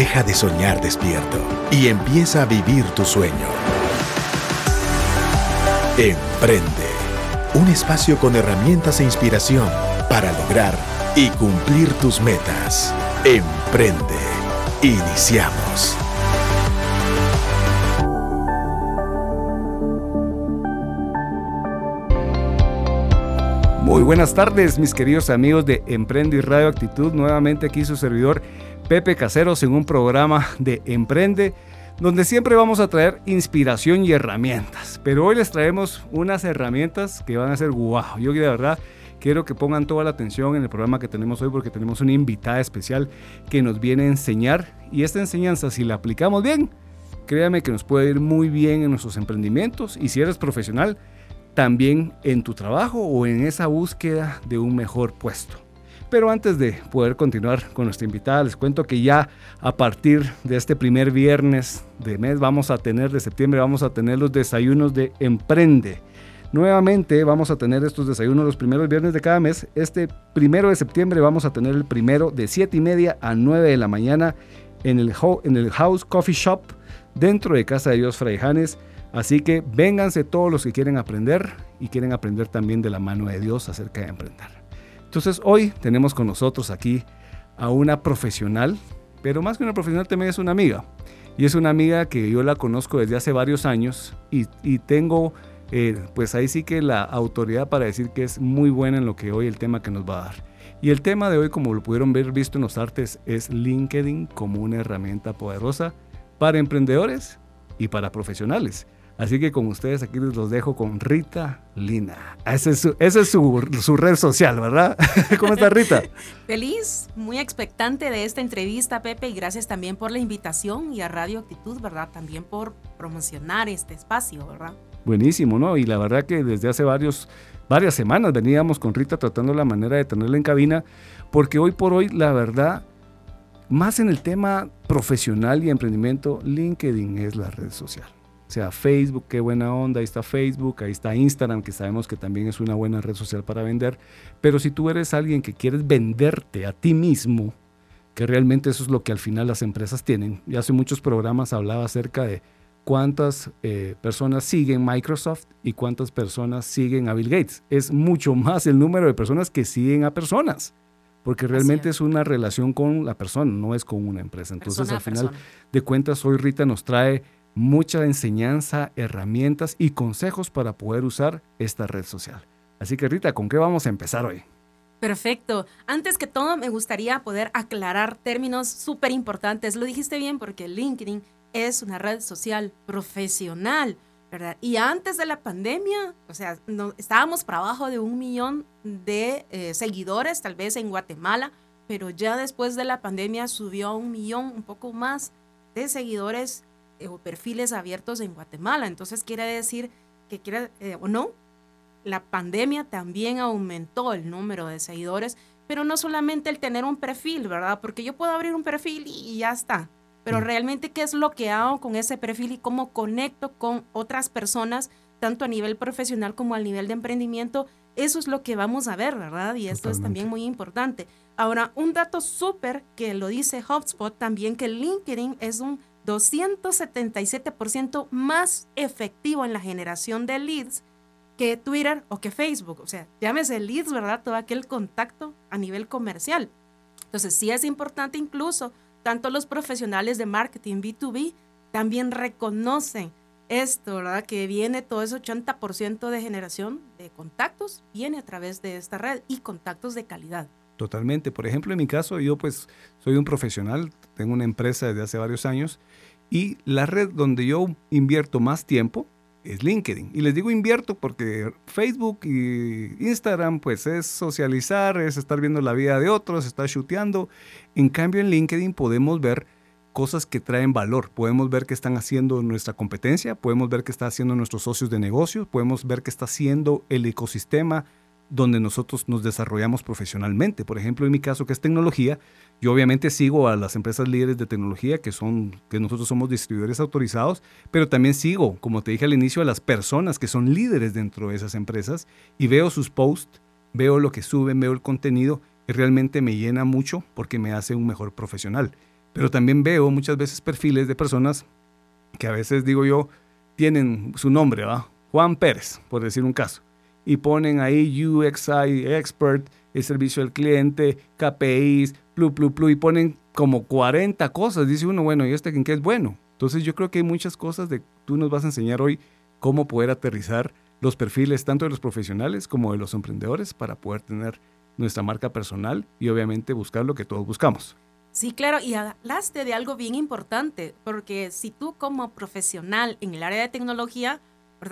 Deja de soñar despierto y empieza a vivir tu sueño. Emprende. Un espacio con herramientas e inspiración para lograr y cumplir tus metas. Emprende. Iniciamos. Muy buenas tardes, mis queridos amigos de Emprende y Radio Actitud. Nuevamente aquí su servidor Pepe Caseros en un programa de Emprende, donde siempre vamos a traer inspiración y herramientas. Pero hoy les traemos unas herramientas que van a ser guau. Yo de verdad quiero que pongan toda la atención en el programa que tenemos hoy porque tenemos una invitada especial que nos viene a enseñar. Y esta enseñanza, si la aplicamos bien, créame que nos puede ir muy bien en nuestros emprendimientos. Y si eres profesional, también en tu trabajo o en esa búsqueda de un mejor puesto. Pero antes de poder continuar con nuestra invitada, les cuento que ya a partir de este primer viernes de mes vamos a tener, de septiembre, vamos a tener los desayunos de Emprende. Nuevamente vamos a tener estos desayunos los primeros viernes de cada mes. Este primero de septiembre vamos a tener el primero de 7 y media a 9 de la mañana en el, House Coffee Shop dentro de Casa de Dios Fraijanes. Así que vénganse todos los que quieren aprender y quieren aprender también de la mano de Dios acerca de emprender. Entonces hoy tenemos con nosotros aquí a una profesional, pero más que una profesional también es una amiga. Y es una amiga que yo la conozco desde hace varios años y, tengo eh, pues ahí sí que la autoridad para decir que es muy buena en lo que hoy el tema que nos va a dar. Y el tema de hoy, como lo pudieron ver visto en los artes, es LinkedIn como una herramienta poderosa para emprendedores y para profesionales. Así que con ustedes aquí los dejo con Rita Lina. Esa es su, red social, ¿verdad? ¿Cómo está Rita? Feliz, muy expectante de esta entrevista, Pepe, y gracias también por la invitación y a Radio Actitud, ¿verdad? También por promocionar este espacio, ¿verdad? Buenísimo, ¿no? Y la verdad que desde hace varios, varias semanas veníamos con Rita tratando la manera de tenerla en cabina, porque hoy por hoy, la verdad, más en el tema profesional y emprendimiento, LinkedIn es la red social. O sea, Facebook, qué buena onda, ahí está Facebook, ahí está Instagram, que sabemos que también es una buena red social para vender. Pero si tú eres alguien que quieres venderte a ti mismo, que realmente eso es lo que al final las empresas tienen. Y hace muchos programas hablaba acerca de cuántas eh, personas siguen Microsoft y cuántas personas siguen a Bill Gates. Es mucho más el número de personas que siguen a personas, porque realmente es. una relación con la persona, no es con una empresa. Entonces, al final de cuentas, hoy Rita nos trae mucha enseñanza, herramientas y consejos para poder usar esta red social. Así que Rita, ¿con qué vamos a empezar hoy? Perfecto. Antes que todo, me gustaría poder aclarar términos súper importantes. Lo dijiste bien porque LinkedIn es una red social profesional, ¿verdad? Y antes de la pandemia, o sea, no, estábamos para abajo de un millón de eh, seguidores, tal vez en Guatemala, pero ya después de la pandemia subió a un millón, un poco más de seguidores o perfiles abiertos en Guatemala. Entonces quiere decir que quiere eh, o no, la pandemia también aumentó el número de seguidores, pero no solamente el tener un perfil, ¿verdad? Porque yo puedo abrir un perfil y, ya está. Pero mm. realmente qué es lo que hago con ese perfil y cómo conecto con otras personas, tanto a nivel profesional como a nivel de emprendimiento, eso es lo que vamos a ver, ¿verdad? Y esto es también muy importante. Ahora, un dato súper que lo dice HubSpot también, que LinkedIn es un 277% más efectivo en la generación de leads que Twitter o que Facebook. O sea, llámese leads, ¿verdad? Todo aquel contacto a nivel comercial. Entonces, sí es importante incluso, tanto los profesionales de marketing B2B también reconocen esto, ¿verdad? Que viene todo ese 80% de generación de contactos, viene a través de esta red y contactos de calidad. Totalmente. Por ejemplo, en mi caso, yo pues soy un profesional, tengo una empresa desde hace varios años y la red donde yo invierto más tiempo es LinkedIn. Y les digo invierto porque Facebook y Instagram pues es socializar, es estar viendo la vida de otros, estar chuteando. En cambio en LinkedIn podemos ver cosas que traen valor. Podemos ver qué están haciendo nuestra competencia, podemos ver qué está haciendo nuestros socios de negocio, podemos ver qué está haciendo el ecosistema donde nosotros nos desarrollamos profesionalmente. Por ejemplo, en mi caso, que es tecnología, yo obviamente sigo a las empresas líderes de tecnología, que son, que nosotros somos distribuidores autorizados, pero también sigo, como te dije al inicio, a las personas que son líderes dentro de esas empresas y veo sus posts, veo lo que suben, veo el contenido y realmente me llena mucho porque me hace un mejor profesional. Pero también veo muchas veces perfiles de personas que a veces digo yo, tienen su nombre, ¿va? Juan Pérez, por decir un caso, y ponen ahí UXI Expert, el servicio al cliente, KPIs, y ponen como 40 cosas. Dice uno, bueno, ¿y este en qué es bueno? Entonces yo creo que hay muchas cosas de tú nos vas a enseñar hoy cómo poder aterrizar los perfiles tanto de los profesionales como de los emprendedores para poder tener nuestra marca personal y obviamente buscar lo que todos buscamos. Sí, claro, y hablaste de algo bien importante, porque si tú como profesional en el área de tecnología,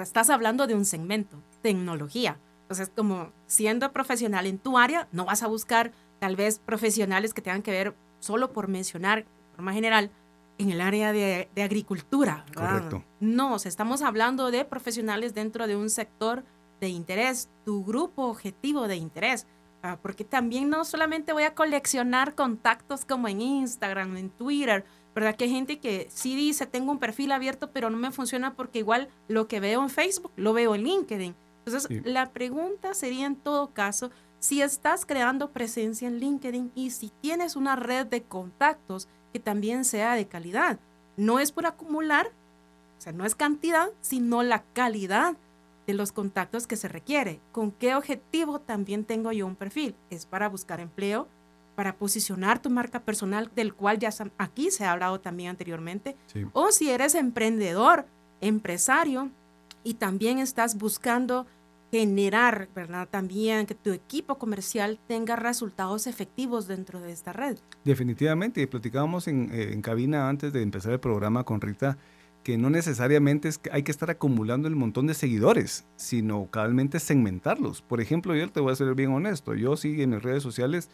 estás hablando de un segmento, tecnología. Entonces, como siendo profesional en tu área, no vas a buscar tal vez profesionales que tengan que ver, solo por mencionar, de forma general, en el área de, agricultura. Correcto. No, o sea, estamos hablando de profesionales dentro de un sector de interés, tu grupo objetivo de interés. Porque también no solamente voy a coleccionar contactos como en Instagram, en Twitter, ¿verdad? Que hay gente que sí dice, tengo un perfil abierto, pero no me funciona porque igual lo que veo en Facebook, lo veo en LinkedIn. Entonces, la pregunta sería en todo caso, si estás creando presencia en LinkedIn y si tienes una red de contactos que también sea de calidad. No es por acumular, o sea, no es cantidad, sino la calidad de los contactos que se requiere. ¿Con qué objetivo también tengo yo un perfil? Es para buscar empleo, para posicionar tu marca personal, del cual ya aquí se ha hablado también anteriormente. O si eres emprendedor, empresario, y también estás buscando generar, ¿verdad? También que tu equipo comercial tenga resultados efectivos dentro de esta red. Definitivamente, y platicábamos en, eh, en cabina antes de empezar el programa con Rita que no necesariamente es que hay que estar acumulando el montón de seguidores, sino cabalmente segmentarlos. Por ejemplo, yo te voy a ser bien honesto, yo sí en mis redes sociales,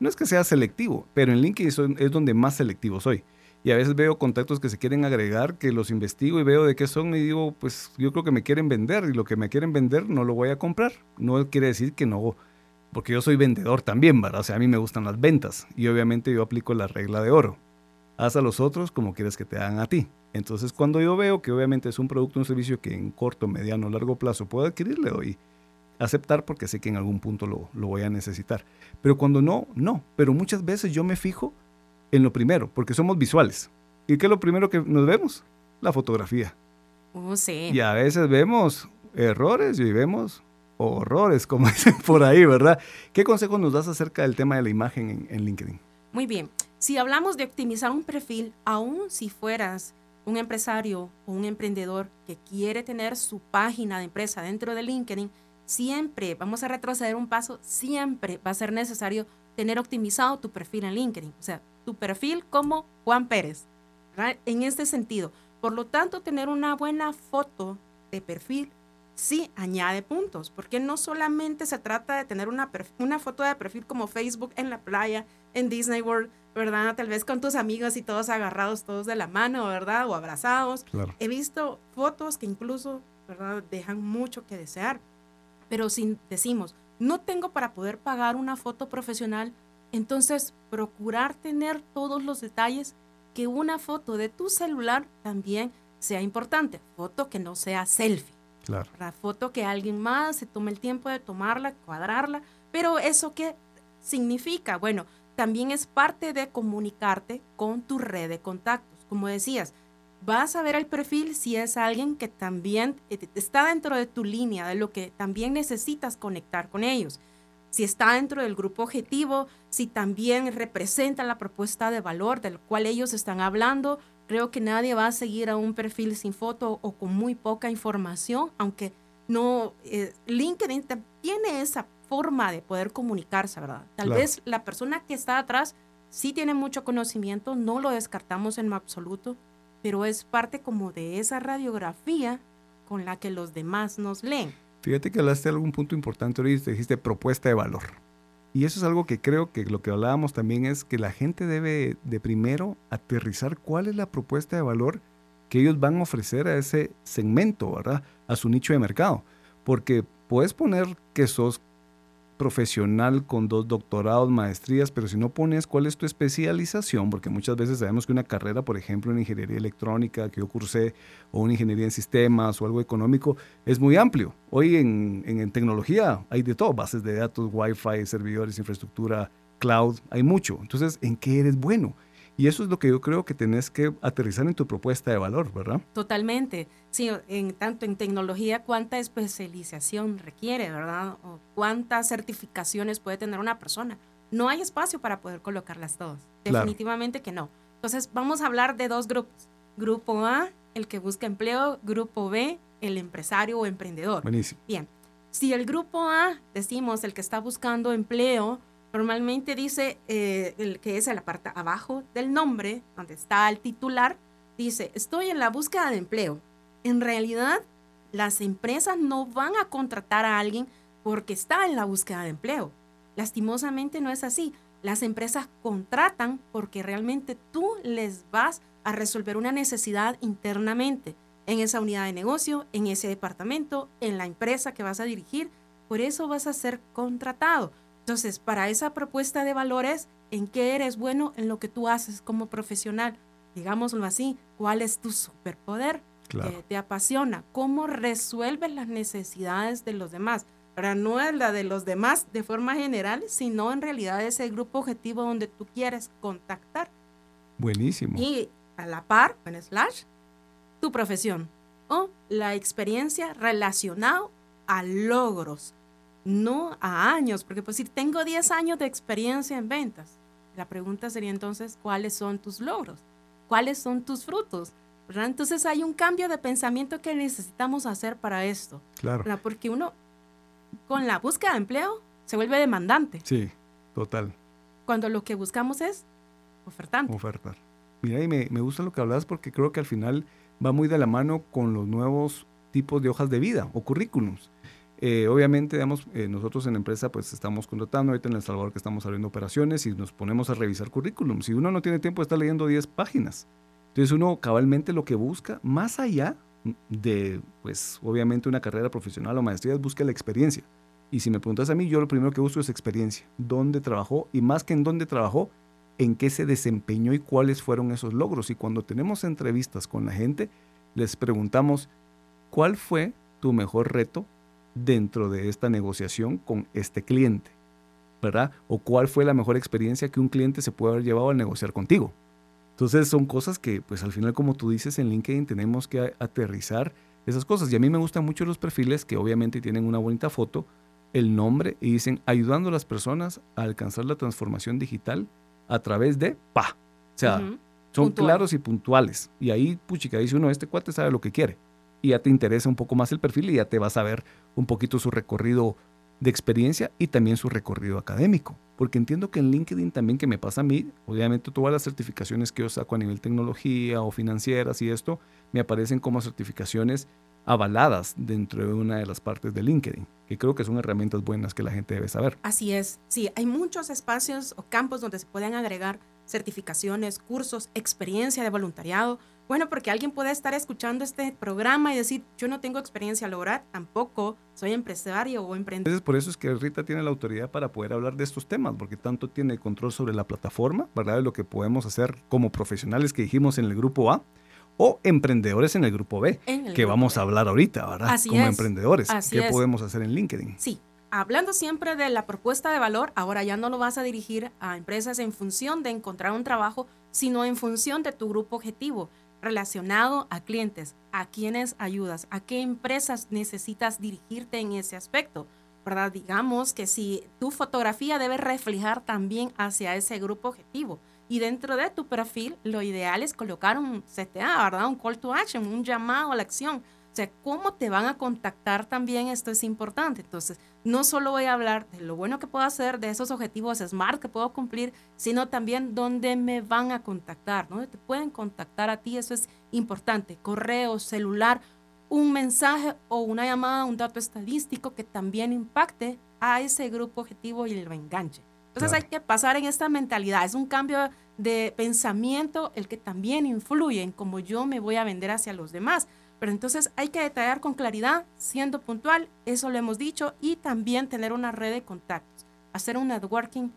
no es que sea selectivo, pero en LinkedIn es donde más selectivo soy. Y a veces veo contactos que se quieren agregar, que los investigo y veo de qué son y digo, pues yo creo que me quieren vender y lo que me quieren vender no lo voy a comprar. No quiere decir que no, porque yo soy vendedor también, ¿verdad? O sea, a mí me gustan las ventas y obviamente yo aplico la regla de oro. Haz a los otros como quieres que te hagan a ti. Entonces, cuando yo veo que obviamente es un producto, un servicio que en corto, mediano, largo plazo puedo adquirir, le doy aceptar porque sé que en algún punto lo, voy a necesitar. Pero cuando no, no. Pero muchas veces yo me fijo en lo primero, porque somos visuales. ¿Y qué es lo primero que nos vemos? La fotografía. Oh, sí. Y a veces vemos errores y vemos horrores, como dicen por ahí, ¿verdad? ¿Qué consejo nos das acerca del tema de la imagen en, en LinkedIn? Muy bien. Si hablamos de optimizar un perfil, aún si fueras un empresario o un emprendedor que quiere tener su página de empresa dentro de LinkedIn, siempre, vamos a retroceder un paso, siempre va a ser necesario tener optimizado tu perfil en LinkedIn, o sea, tu perfil como Juan Pérez, en este sentido. Por lo tanto, tener una buena foto de perfil sí añade puntos, porque no solamente se trata de tener una, una foto de perfil como Facebook en la playa, en Disney World, ¿verdad? Tal vez con tus amigos y todos agarrados, todos de la mano, ¿verdad? O abrazados. He visto fotos que incluso, ¿verdad? Dejan mucho que desear. Pero si decimos, no tengo para poder pagar una foto profesional, entonces procurar tener todos los detalles que una foto de tu celular también sea importante. Foto que no sea selfie. Claro. La foto que alguien más se tome el tiempo de tomarla, cuadrarla. Pero eso qué significa? Bueno, también es parte de comunicarte con tu red de contactos. Como decías, vas a ver el perfil si es alguien que también eh, está dentro de tu línea, de lo que también necesitas conectar con ellos. Si está dentro del grupo objetivo, si también representa la propuesta de valor del cual ellos están hablando, creo que nadie va a seguir a un perfil sin foto o con muy poca información, aunque no, eh, LinkedIn tiene esa forma de poder comunicarse, ¿verdad? Tal vez la persona que está atrás sí tiene mucho conocimiento, no lo descartamos en absoluto, pero es parte como de esa radiografía con la que los demás nos leen. Fíjate que hablaste de algún punto importante ahorita, dijiste propuesta de valor. Y eso es algo que creo que lo que hablábamos también es que la gente debe de primero aterrizar cuál es la propuesta de valor que ellos van a ofrecer a ese segmento, ¿verdad? A su nicho de mercado. Porque puedes poner que sos profesional con dos doctorados, maestrías, pero si no pones cuál es tu especialización, porque muchas veces sabemos que una carrera, por ejemplo, en ingeniería electrónica que yo cursé, o una ingeniería en sistemas o algo económico, es muy amplio. Hoy en, en, tecnología hay de todo, bases de datos, wifi, servidores, infraestructura, cloud, hay mucho. Entonces, ¿en qué eres bueno? Y eso es lo que yo creo que tenés que aterrizar en tu propuesta de valor, ¿verdad? Totalmente. Sí, en, tanto en tecnología, cuánta especialización requiere, ¿verdad? O cuántas certificaciones puede tener una persona. No hay espacio para poder colocarlas todas. Definitivamente que no. Entonces, vamos a hablar de dos grupos. Grupo A, el que busca empleo. Grupo B, el empresario o emprendedor. Buenísimo. Bien. Si el grupo A, decimos, el que está buscando empleo, Normalmente dice eh, el que es en la parte abajo del nombre, donde está el titular, dice, estoy en la búsqueda de empleo. En realidad, las empresas no van a contratar a alguien porque está en la búsqueda de empleo. Lastimosamente no es así. Las empresas contratan porque realmente tú les vas a resolver una necesidad internamente en esa unidad de negocio, en ese departamento, en la empresa que vas a dirigir. Por eso vas a ser contratado. Entonces, para esa propuesta de valores, ¿en qué eres bueno en lo que tú haces como profesional? Digámoslo así, ¿cuál es tu superpoder? que te apasiona? ¿Cómo resuelves las necesidades de los demás? Ahora, no es la de los demás de forma general, sino en realidad es el grupo objetivo donde tú quieres contactar. Buenísimo. Y a la par, en slash, tu profesión o la experiencia relacionada a logros no a años, porque pues si tengo 10 años de experiencia en ventas, la pregunta sería entonces, ¿cuáles son tus logros? ¿Cuáles son tus frutos? Entonces hay un cambio de pensamiento que necesitamos hacer para esto. Claro. Porque uno, con la búsqueda de empleo, se vuelve demandante. Sí, total. Cuando lo que buscamos es ofertante. Ofertar. Mira, y me, me gusta lo que hablas porque creo que al final va muy de la mano con los nuevos tipos de hojas de vida o currículums. Eh, obviamente, digamos, eh, nosotros en empresa pues estamos contratando, ahorita en El Salvador que estamos abriendo operaciones y nos ponemos a revisar currículum. Si uno no tiene tiempo estar leyendo 10 páginas, entonces uno cabalmente lo que busca, más allá de, pues obviamente una carrera profesional o maestría, busca la experiencia. Y si me preguntas a mí, yo lo primero que busco es experiencia. ¿Dónde trabajó? Y más que en dónde trabajó, en qué se desempeñó y cuáles fueron esos logros. Y cuando tenemos entrevistas con la gente, les preguntamos, ¿cuál fue tu mejor reto dentro de esta negociación con este cliente, ¿verdad? O cuál fue la mejor experiencia que un cliente se puede haber llevado al negociar contigo. Entonces son cosas que, pues al final, como tú dices, en LinkedIn tenemos que aterrizar esas cosas. Y a mí me gustan mucho los perfiles que obviamente tienen una bonita foto, el nombre y dicen ayudando a las personas a alcanzar la transformación digital a través de pa. O sea, son claros y puntuales. Y ahí, puchica, dice uno, este cuate sabe lo que quiere y ya te interesa un poco más el perfil y ya te vas a ver un poquito su recorrido de experiencia y también su recorrido académico. Porque entiendo que en LinkedIn también que me pasa a mí, obviamente todas las certificaciones que yo saco a nivel tecnología o financieras y esto, me aparecen como certificaciones avaladas dentro de una de las partes de LinkedIn, que creo que son herramientas buenas que la gente debe saber. Así es, sí, hay muchos espacios o campos donde se pueden agregar certificaciones, cursos, experiencia de voluntariado, bueno, porque alguien puede estar escuchando este programa y decir, yo no tengo experiencia laboral, tampoco soy empresario o emprendedor. Entonces, por eso es que Rita tiene la autoridad para poder hablar de estos temas, porque tanto tiene control sobre la plataforma, ¿verdad? De lo que podemos hacer como profesionales que dijimos en el grupo A, o emprendedores en el grupo B, que vamos a hablar ahorita, ¿verdad? Así como es. emprendedores. Así ¿Qué es. podemos hacer en LinkedIn? Sí, hablando siempre de la propuesta de valor, ahora ya no lo vas a dirigir a empresas en función de encontrar un trabajo, sino en función de tu grupo objetivo relacionado a clientes, a quienes ayudas, a qué empresas necesitas dirigirte en ese aspecto. ¿verdad? Digamos que si tu fotografía debe reflejar también hacia ese grupo objetivo. Y dentro de tu perfil, lo ideal es colocar un CTA, ¿verdad? Un call to action, un llamado a la acción. O sea, cómo te van a contactar también, esto es importante. Entonces, no solo voy a hablar de lo bueno que puedo hacer, de esos objetivos SMART que puedo cumplir, sino también dónde me van a contactar, dónde te pueden contactar a ti, eso es importante. Correo, celular, un mensaje o una llamada, un dato estadístico que también impacte a ese grupo objetivo y lo enganche. Entonces Claro. hay que pasar en esta mentalidad. Es un cambio de pensamiento el que también influye en cómo yo me voy a vender hacia los demás. Pero entonces hay que detallar con claridad, siendo puntual, eso lo hemos dicho, y también tener una red de contactos. Hacer un networking,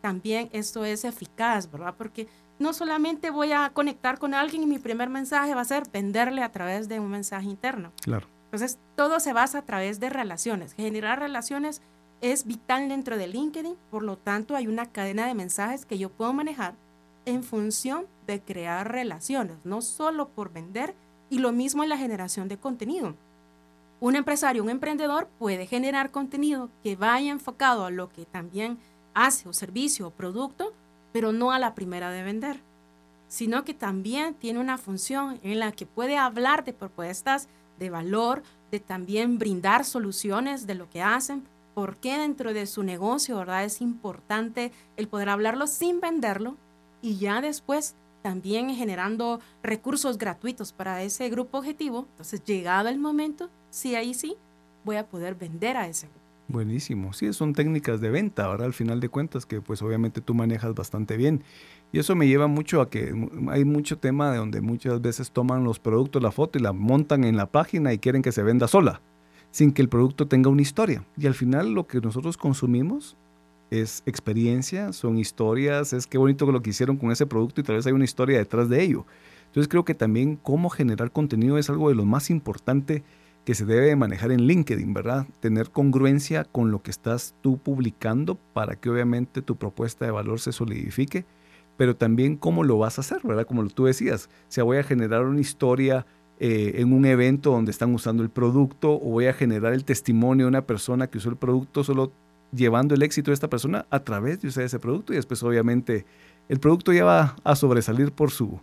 también esto es eficaz, ¿verdad? Porque no solamente voy a conectar con alguien y mi primer mensaje va a ser venderle a través de un mensaje interno. Claro. Entonces, todo se basa a través de relaciones. Generar relaciones es vital dentro de LinkedIn, por lo tanto, hay una cadena de mensajes que yo puedo manejar en función de crear relaciones, no solo por vender, y lo mismo en la generación de contenido. Un empresario, un emprendedor puede generar contenido que vaya enfocado a lo que también hace o servicio o producto, pero no a la primera de vender, sino que también tiene una función en la que puede hablar de propuestas de valor, de también brindar soluciones de lo que hacen, porque dentro de su negocio, ¿verdad? Es importante el poder hablarlo sin venderlo y ya después también generando recursos gratuitos para ese grupo objetivo. Entonces, llegado el momento, sí, ahí sí, voy a poder vender a ese grupo. Buenísimo. Sí, son técnicas de venta, ahora al final de cuentas, que pues obviamente tú manejas bastante bien. Y eso me lleva mucho a que hay mucho tema de donde muchas veces toman los productos, la foto y la montan en la página y quieren que se venda sola, sin que el producto tenga una historia. Y al final lo que nosotros consumimos es experiencia, son historias, es qué bonito lo que hicieron con ese producto y tal vez hay una historia detrás de ello. Entonces creo que también cómo generar contenido es algo de lo más importante que se debe manejar en LinkedIn, ¿verdad? Tener congruencia con lo que estás tú publicando para que obviamente tu propuesta de valor se solidifique, pero también cómo lo vas a hacer, ¿verdad? Como tú decías, si voy a generar una historia eh, en un evento donde están usando el producto o voy a generar el testimonio de una persona que usó el producto solo llevando el éxito de esta persona a través de usar ese producto y después obviamente el producto ya va a sobresalir por su,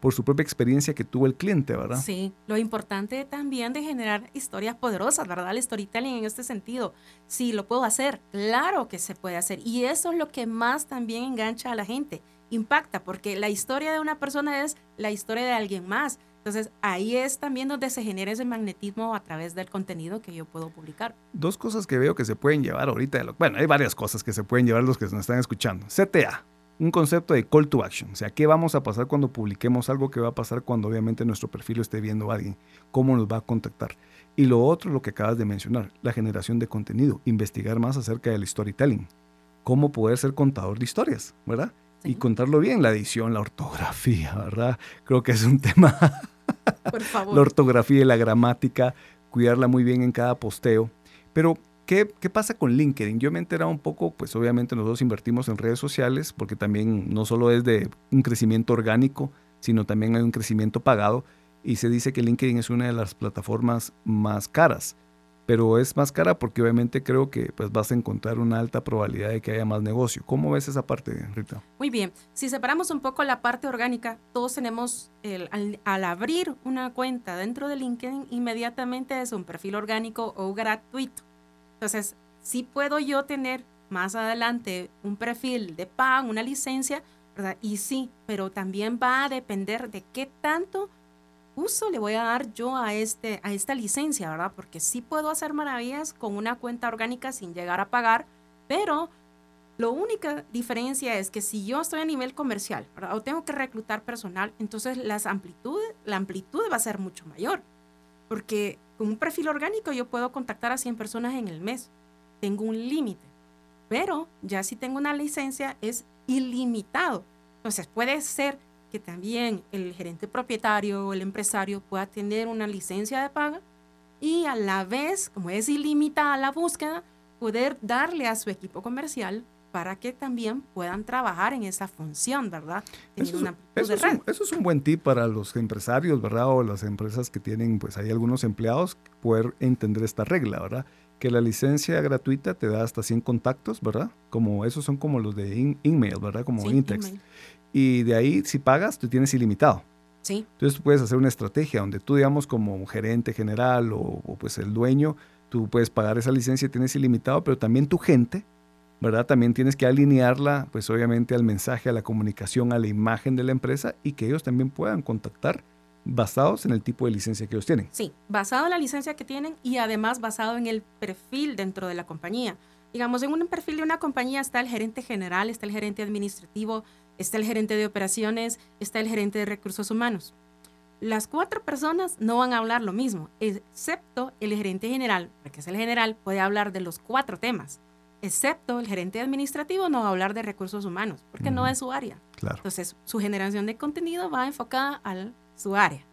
por su propia experiencia que tuvo el cliente, ¿verdad? Sí, lo importante también de generar historias poderosas, ¿verdad? El storytelling en este sentido. Sí, lo puedo hacer, claro que se puede hacer. Y eso es lo que más también engancha a la gente, impacta, porque la historia de una persona es la historia de alguien más. Entonces ahí es también donde se genera ese magnetismo a través del contenido que yo puedo publicar. Dos cosas que veo que se pueden llevar ahorita. bueno, hay varias cosas que se pueden llevar los que nos están escuchando. CTA, un concepto de call to action. O sea, ¿qué vamos a pasar cuando publiquemos algo? ¿Qué va a pasar cuando obviamente nuestro perfil lo esté viendo alguien? ¿Cómo nos va a contactar? Y lo otro, lo que acabas de mencionar, la generación de contenido, investigar más acerca del storytelling. Cómo poder ser contador de historias, ¿verdad? Y contarlo bien, la edición, la ortografía, ¿verdad? Creo que es un tema. Por favor. la ortografía y la gramática, cuidarla muy bien en cada posteo. Pero ¿Qué, pasa con LinkedIn? Yo me he enterado un poco, pues obviamente nosotros invertimos en redes sociales porque también no solo es de un crecimiento orgánico, sino también hay un crecimiento pagado y se dice que LinkedIn es una de las plataformas más caras, pero es más cara porque obviamente creo que pues vas a encontrar una alta probabilidad de que haya más negocio. ¿Cómo ves esa parte, Rita? Muy bien, si separamos un poco la parte orgánica, todos tenemos, al, abrir una cuenta dentro de LinkedIn, inmediatamente es un perfil orgánico o gratuito. Entonces, sí puedo yo tener más adelante un perfil de pago, una licencia, ¿verdad? Y sí, pero también va a depender de qué tanto uso le voy a dar yo a, este, a esta licencia, ¿verdad? Porque sí puedo hacer maravillas con una cuenta orgánica sin llegar a pagar, pero la única diferencia es que si yo estoy a nivel comercial. O tengo que reclutar personal, entonces las amplitudes, la amplitud va a ser mucho mayor. Porque con un perfil orgánico yo puedo contactar a 100 personas en el mes. Tengo un límite. Pero ya si tengo una licencia es ilimitado. Entonces puede ser que también el gerente propietario o el empresario pueda tener una licencia de paga y a la vez, como es ilimitada la búsqueda, poder darle a su equipo comercial para que también puedan trabajar en esa función, ¿verdad? Eso es, eso, es un, buen tip para los empresarios, ¿verdad? O las empresas que tienen, pues hay algunos empleados, poder entender esta regla, ¿verdad? Que la licencia gratuita te da hasta 100 contactos, ¿verdad? Como esos son como los de email, ¿verdad? Como sí, Intex. Y de ahí, si pagas, tú tienes ilimitado. Sí. Entonces tú puedes hacer una estrategia donde tú, digamos, como gerente general o, o pues el dueño, tú puedes pagar esa licencia y tienes ilimitado, pero también tu gente ¿verdad? También tienes que alinearla, pues obviamente al mensaje, a la comunicación, a la imagen de la empresa y que ellos también puedan contactar basados en el tipo de licencia que ellos tienen. Sí, basado en la licencia que tienen y además basado en el perfil dentro de la compañía. Digamos, en un perfil de una compañía está el gerente general, está el gerente administrativo, está el gerente de operaciones, está el gerente de recursos humanos. Las cuatro personas no van a hablar lo mismo, excepto el gerente general, porque es el general, puede hablar de los cuatro temas excepto el gerente administrativo no va a hablar de recursos humanos, porque no es su área. Entonces, su generación de contenido va enfocada a su área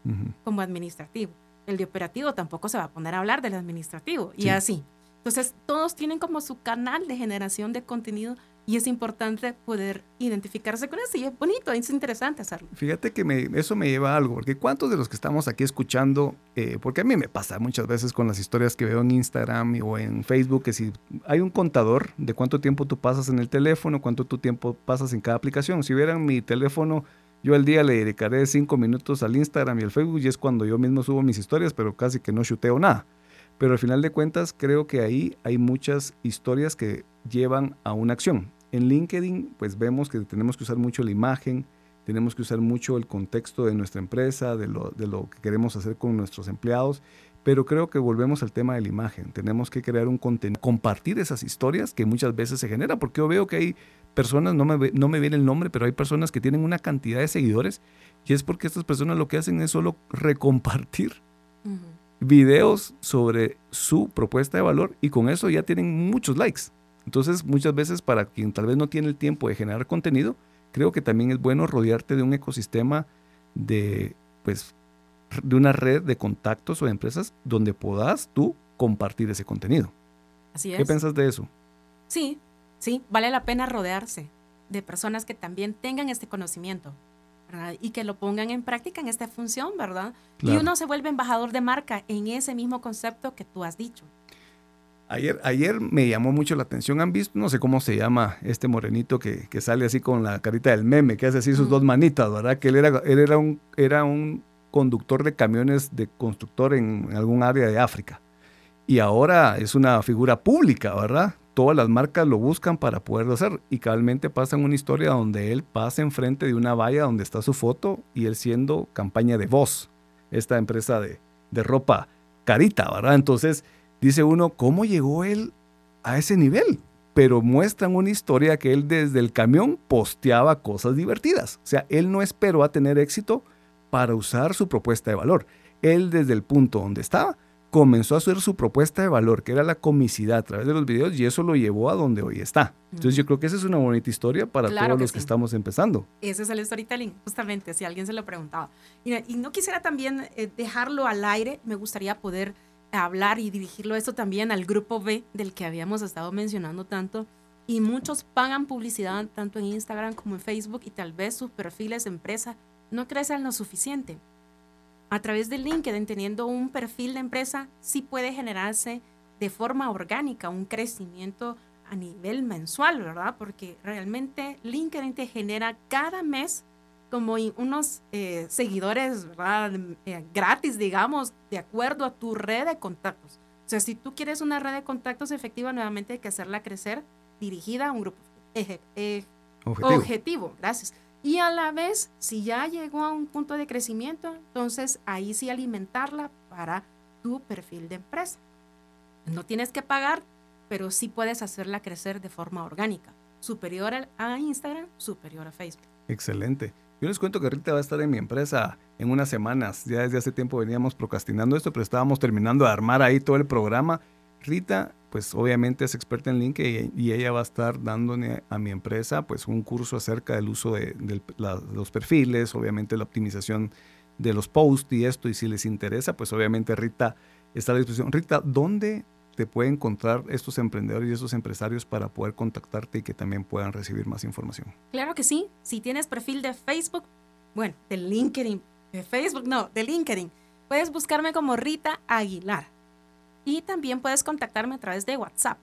como administrativo. El de operativo tampoco se va a poner a hablar del administrativo y así. Entonces, todos tienen como su canal de generación de contenido Y es importante poder identificarse con eso y es bonito, es interesante hacerlo. Fíjate que me, eso me lleva a algo, porque ¿cuántos de los que estamos aquí escuchando, eh, porque a mí me pasa muchas veces con las historias que veo en Instagram o en Facebook, que si hay un contador de cuánto tiempo tú pasas en el teléfono, cuánto tu tiempo pasas en cada aplicación. Si vieran mi teléfono, yo al día le dedicaré cinco minutos al Instagram y al Facebook y es cuando yo mismo subo mis historias, pero casi que no chuteo nada. Pero al final de cuentas creo que ahí hay muchas historias que llevan a una acción. En LinkedIn, pues vemos que tenemos que usar mucho la imagen, tenemos que usar mucho el contexto de nuestra empresa, de lo, de lo que queremos hacer con nuestros empleados, pero creo que volvemos al tema de la imagen. Tenemos que crear un contenido, compartir esas historias que muchas veces se generan, porque yo veo que hay personas, no me, no me viene el nombre, pero hay personas que tienen una cantidad de seguidores y es porque estas personas lo que hacen es solo recompartir videos sobre su propuesta de valor y con eso ya tienen muchos likes. Entonces, muchas veces para quien tal vez no tiene el tiempo de generar contenido, creo que también es bueno rodearte de un ecosistema de, pues, de una red de contactos o de empresas donde puedas tú compartir ese contenido. Así es. ¿Qué piensas de eso? Sí, sí, vale la pena rodearse de personas que también tengan este conocimiento. ¿verdad? Y que lo pongan en práctica en esta función, ¿verdad? Claro. Y uno se vuelve embajador de marca en ese mismo concepto que tú has dicho. Ayer, ayer me llamó mucho la atención. ¿Han visto? No sé cómo se llama este morenito que, que sale así con la carita del meme, que hace así sus dos manitas, ¿verdad? Que él era, él era, un, era un conductor de camiones de constructor en, en algún área de África. Y ahora es una figura pública, ¿verdad? Todas las marcas lo buscan para poderlo hacer. Y cabalmente pasan una historia donde él pasa enfrente de una valla donde está su foto y él siendo campaña de voz, esta empresa de, de ropa carita, ¿verdad? Entonces dice uno, ¿cómo llegó él a ese nivel? Pero muestran una historia que él desde el camión posteaba cosas divertidas. O sea, él no esperó a tener éxito para usar su propuesta de valor. Él desde el punto donde estaba comenzó a hacer su propuesta de valor, que era la comicidad a través de los videos, y eso lo llevó a donde hoy está. Entonces yo creo que esa es una bonita historia para Claro todos que los que estamos empezando. Ese es el storytelling, justamente, si alguien se lo preguntaba. Y, y no quisiera también eh, dejarlo al aire, me gustaría poder hablar y dirigirlo esto también al grupo B del que habíamos estado mencionando tanto. Y muchos pagan publicidad tanto en Instagram como en Facebook y tal vez sus perfiles de empresa no crecen lo suficiente. A través de LinkedIn, teniendo un perfil de empresa, sí puede generarse de forma orgánica un crecimiento a nivel mensual, ¿verdad? Porque realmente LinkedIn te genera cada mes como unos eh, seguidores, ¿verdad? Eh, gratis, digamos, de acuerdo a tu red de contactos. O sea, si tú quieres una red de contactos efectiva, nuevamente hay que hacerla crecer dirigida a un grupo eje- eh, Objetivo. objetivo, gracias. Y a la vez, si ya llegó a un punto de crecimiento, entonces ahí sí alimentarla para tu perfil de empresa. No tienes que pagar, pero sí puedes hacerla crecer de forma orgánica, superior a Instagram, superior a Facebook. Excelente. Yo les cuento que Rita va a estar en mi empresa en unas semanas. Ya desde hace tiempo veníamos procrastinando esto, pero estábamos terminando de armar ahí todo el programa. Rita, pues obviamente es experta en LinkedIn y ella va a estar dándole a mi empresa pues un curso acerca del uso de, del- la- de los perfiles, obviamente la optimización de los posts y esto. Y si les interesa, pues obviamente Rita está a la disposición. Rita, ¿dónde te pueden encontrar estos emprendedores y estos empresarios para poder contactarte y que también puedan recibir más información? Claro que sí. Si tienes perfil de Facebook, bueno, de LinkedIn, de Facebook no, de LinkedIn, puedes buscarme como Rita Aguilar. Y también puedes contactarme a través de WhatsApp,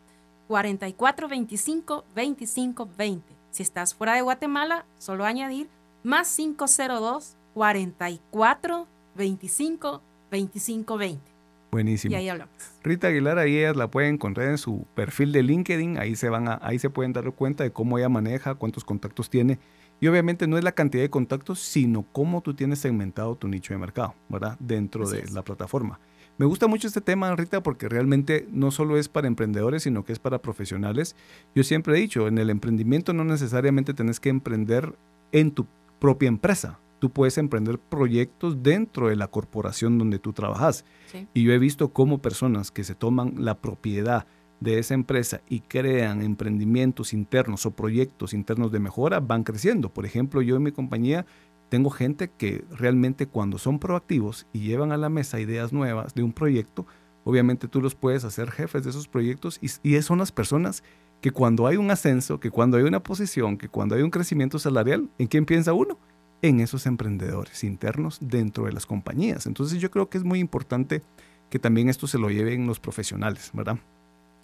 4425 2520. Si estás fuera de Guatemala, solo añadir más 502 44 25 2520. Buenísimo. Y ahí hablamos. Rita Aguilar, ahí ellas la pueden encontrar en su perfil de LinkedIn, ahí se van a, ahí se pueden dar cuenta de cómo ella maneja, cuántos contactos tiene. Y obviamente no es la cantidad de contactos, sino cómo tú tienes segmentado tu nicho de mercado, ¿verdad? Dentro Así de es. la plataforma. Me gusta mucho este tema, Rita, porque realmente no solo es para emprendedores, sino que es para profesionales. Yo siempre he dicho, en el emprendimiento no necesariamente tenés que emprender en tu propia empresa. Tú puedes emprender proyectos dentro de la corporación donde tú trabajas. Sí. Y yo he visto cómo personas que se toman la propiedad de esa empresa y crean emprendimientos internos o proyectos internos de mejora van creciendo. Por ejemplo, yo en mi compañía tengo gente que realmente cuando son proactivos y llevan a la mesa ideas nuevas de un proyecto, obviamente tú los puedes hacer jefes de esos proyectos y, y son las personas que cuando hay un ascenso, que cuando hay una posición, que cuando hay un crecimiento salarial, ¿en quién piensa uno? En esos emprendedores internos dentro de las compañías. Entonces yo creo que es muy importante que también esto se lo lleven los profesionales, ¿verdad?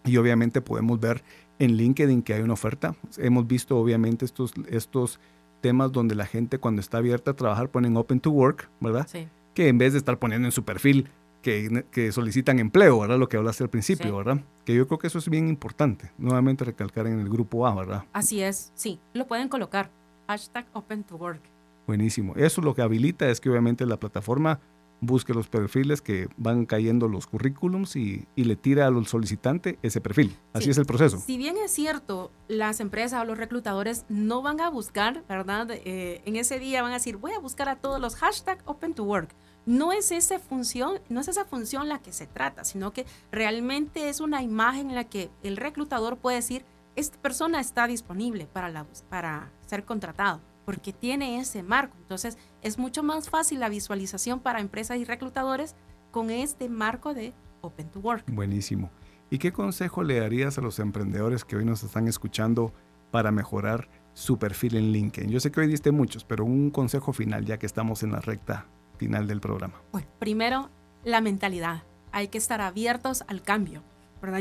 Y obviamente podemos ver en LinkedIn que hay una oferta. Hemos visto obviamente estos, estos temas donde la gente cuando está abierta a trabajar ponen open to work, ¿verdad? Sí. Que en vez de estar poniendo en su perfil que, que solicitan empleo, ¿verdad? Lo que hablaste al principio, ¿verdad? Que yo creo que eso es bien importante. Nuevamente recalcar en el grupo A, ¿verdad? Así es, sí. Lo pueden colocar. Hashtag open to work. Buenísimo. Eso lo que habilita es que obviamente la plataforma busque los perfiles que van cayendo los currículums y, le tira al solicitante ese perfil. Así es el proceso. Si bien es cierto, las empresas o los reclutadores no van a buscar, ¿verdad? Eh, en ese día van a decir, voy a buscar a todos los hashtag open to work. No es esa función, no es esa función la que se trata, sino que realmente es una imagen en la que el reclutador puede decir, esta persona está disponible para, la, para ser contratado porque tiene ese marco. Entonces, es mucho más fácil la visualización para empresas y reclutadores con este marco de Open to Work. Buenísimo. ¿Y qué consejo le darías a los emprendedores que hoy nos están escuchando para mejorar su perfil en LinkedIn? Yo sé que hoy diste muchos, pero un consejo final ya que estamos en la recta final del programa. Bueno, primero, la mentalidad. Hay que estar abiertos al cambio.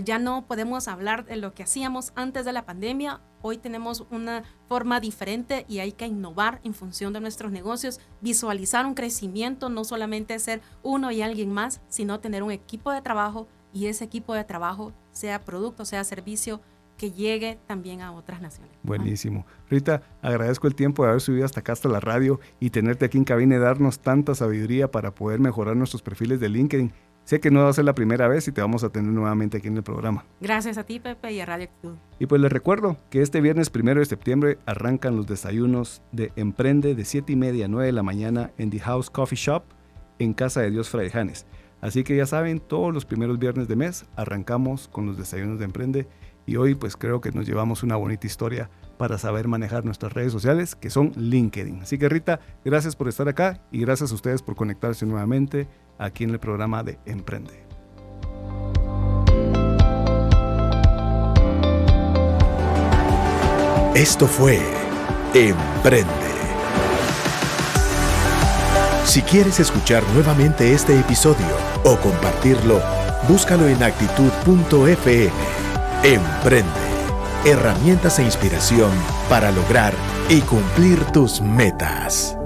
Ya no podemos hablar de lo que hacíamos antes de la pandemia. Hoy tenemos una forma diferente y hay que innovar en función de nuestros negocios, visualizar un crecimiento, no solamente ser uno y alguien más, sino tener un equipo de trabajo y ese equipo de trabajo, sea producto, sea servicio, que llegue también a otras naciones. Buenísimo. Rita, agradezco el tiempo de haber subido hasta acá, hasta la radio y tenerte aquí en cabina y darnos tanta sabiduría para poder mejorar nuestros perfiles de LinkedIn Sé que no va a ser la primera vez y te vamos a tener nuevamente aquí en el programa. Gracias a ti, Pepe, y a Radio Actitud. Y pues les recuerdo que este viernes primero de septiembre arrancan los desayunos de Emprende de 7 y media a 9 de la mañana en The House Coffee Shop en Casa de Dios Fray Janes. Así que ya saben, todos los primeros viernes de mes arrancamos con los desayunos de Emprende y hoy pues creo que nos llevamos una bonita historia para saber manejar nuestras redes sociales que son LinkedIn. Así que Rita, gracias por estar acá y gracias a ustedes por conectarse nuevamente aquí en el programa de Emprende. Esto fue Emprende. Si quieres escuchar nuevamente este episodio o compartirlo, búscalo en actitud.fm. Emprende. Herramientas e inspiración para lograr y cumplir tus metas.